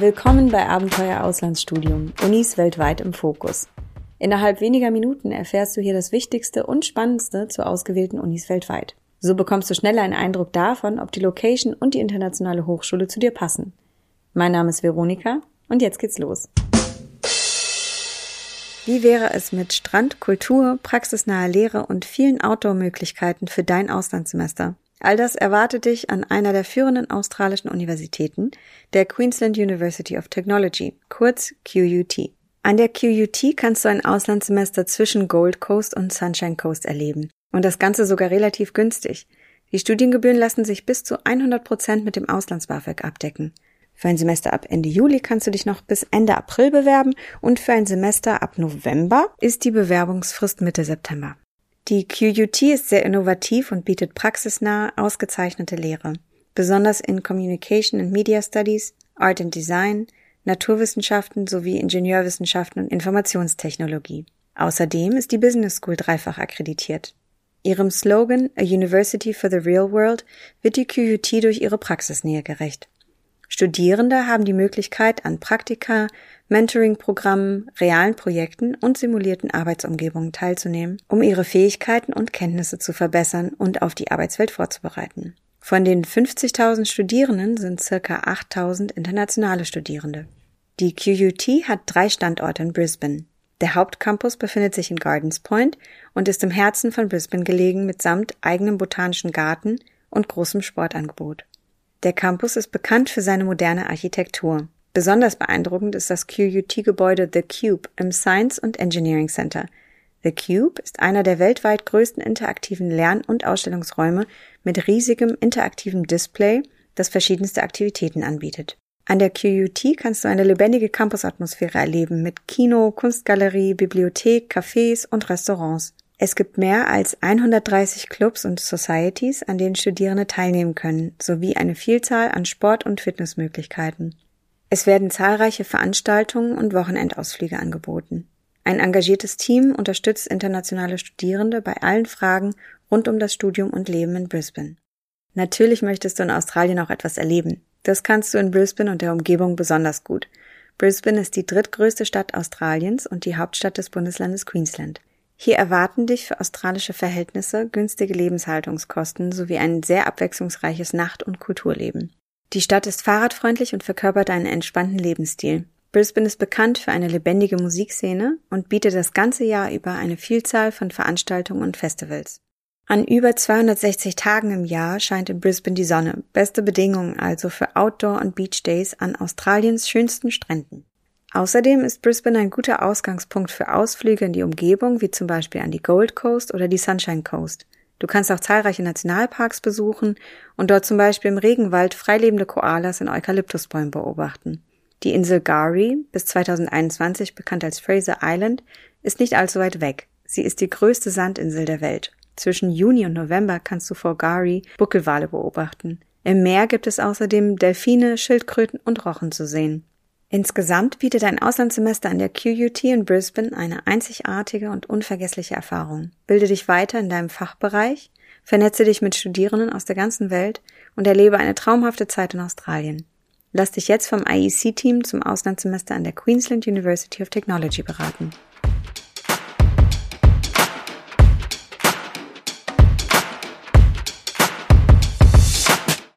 Willkommen bei Abenteuer Auslandsstudium, Unis weltweit im Fokus. Innerhalb weniger Minuten erfährst du hier das Wichtigste und Spannendste zu ausgewählten Unis weltweit. So bekommst du schneller einen Eindruck davon, ob die Location und die internationale Hochschule zu dir passen. Mein Name ist Veronika und jetzt geht's los. Wie wäre es mit Strand, Kultur, praxisnaher Lehre und vielen Outdoor-Möglichkeiten für dein Auslandssemester? All das erwartet dich an einer der führenden australischen Universitäten, der Queensland University of Technology, kurz QUT. An der QUT kannst du ein Auslandssemester zwischen Gold Coast und Sunshine Coast erleben. Und das Ganze sogar relativ günstig. Die Studiengebühren lassen sich bis zu 100 Prozent mit dem Auslands-BAföG abdecken. Für ein Semester ab Ende Juli kannst du dich noch bis Ende April bewerben und für ein Semester ab November ist die Bewerbungsfrist Mitte September. Die QUT ist sehr innovativ und bietet praxisnahe, ausgezeichnete Lehre, besonders in Communication and Media Studies, Art and Design, Naturwissenschaften sowie Ingenieurwissenschaften und Informationstechnologie. Außerdem ist die Business School dreifach akkreditiert. Ihrem Slogan A University for the Real World wird die QUT durch ihre Praxisnähe gerecht. Studierende haben die Möglichkeit, an Praktika, Mentoring-Programmen, realen Projekten und simulierten Arbeitsumgebungen teilzunehmen, um ihre Fähigkeiten und Kenntnisse zu verbessern und auf die Arbeitswelt vorzubereiten. Von den 50.000 Studierenden sind circa 8.000 internationale Studierende. Die QUT hat drei Standorte in Brisbane. Der Hauptcampus befindet sich in Gardens Point und ist im Herzen von Brisbane gelegen mitsamt eigenem botanischen Garten und großem Sportangebot. Der Campus ist bekannt für seine moderne Architektur. Besonders beeindruckend ist das QUT-Gebäude The Cube im Science and Engineering Center. The Cube ist einer der weltweit größten interaktiven Lern- und Ausstellungsräume mit riesigem interaktivem Display, das verschiedenste Aktivitäten anbietet. An der QUT kannst du eine lebendige Campusatmosphäre erleben mit Kino, Kunstgalerie, Bibliothek, Cafés und Restaurants. Es gibt mehr als 130 Clubs und Societies, an denen Studierende teilnehmen können, sowie eine Vielzahl an Sport- und Fitnessmöglichkeiten. Es werden zahlreiche Veranstaltungen und Wochenendausflüge angeboten. Ein engagiertes Team unterstützt internationale Studierende bei allen Fragen rund um das Studium und Leben in Brisbane. Natürlich möchtest du in Australien auch etwas erleben. Das kannst du in Brisbane und der Umgebung besonders gut. Brisbane ist die drittgrößte Stadt Australiens und die Hauptstadt des Bundeslandes Queensland. Hier erwarten dich für australische Verhältnisse günstige Lebenshaltungskosten sowie ein sehr abwechslungsreiches Nacht- und Kulturleben. Die Stadt ist fahrradfreundlich und verkörpert einen entspannten Lebensstil. Brisbane ist bekannt für eine lebendige Musikszene und bietet das ganze Jahr über eine Vielzahl von Veranstaltungen und Festivals. An über 260 Tagen im Jahr scheint in Brisbane die Sonne. Beste Bedingungen also für Outdoor- und Beach Days an Australiens schönsten Stränden. Außerdem ist Brisbane ein guter Ausgangspunkt für Ausflüge in die Umgebung, wie zum Beispiel an die Gold Coast oder die Sunshine Coast. Du kannst auch zahlreiche Nationalparks besuchen und dort zum Beispiel im Regenwald freilebende Koalas in Eukalyptusbäumen beobachten. Die Insel Gari, bis 2021 bekannt als Fraser Island, ist nicht allzu weit weg. Sie ist die größte Sandinsel der Welt. Zwischen Juni und November kannst du vor Gari Buckelwale beobachten. Im Meer gibt es außerdem Delfine, Schildkröten und Rochen zu sehen. Insgesamt bietet ein Auslandssemester an der QUT in Brisbane eine einzigartige und unvergessliche Erfahrung. Bilde dich weiter in deinem Fachbereich, vernetze dich mit Studierenden aus der ganzen Welt und erlebe eine traumhafte Zeit in Australien. Lass dich jetzt vom IEC-Team zum Auslandssemester an der Queensland University of Technology beraten.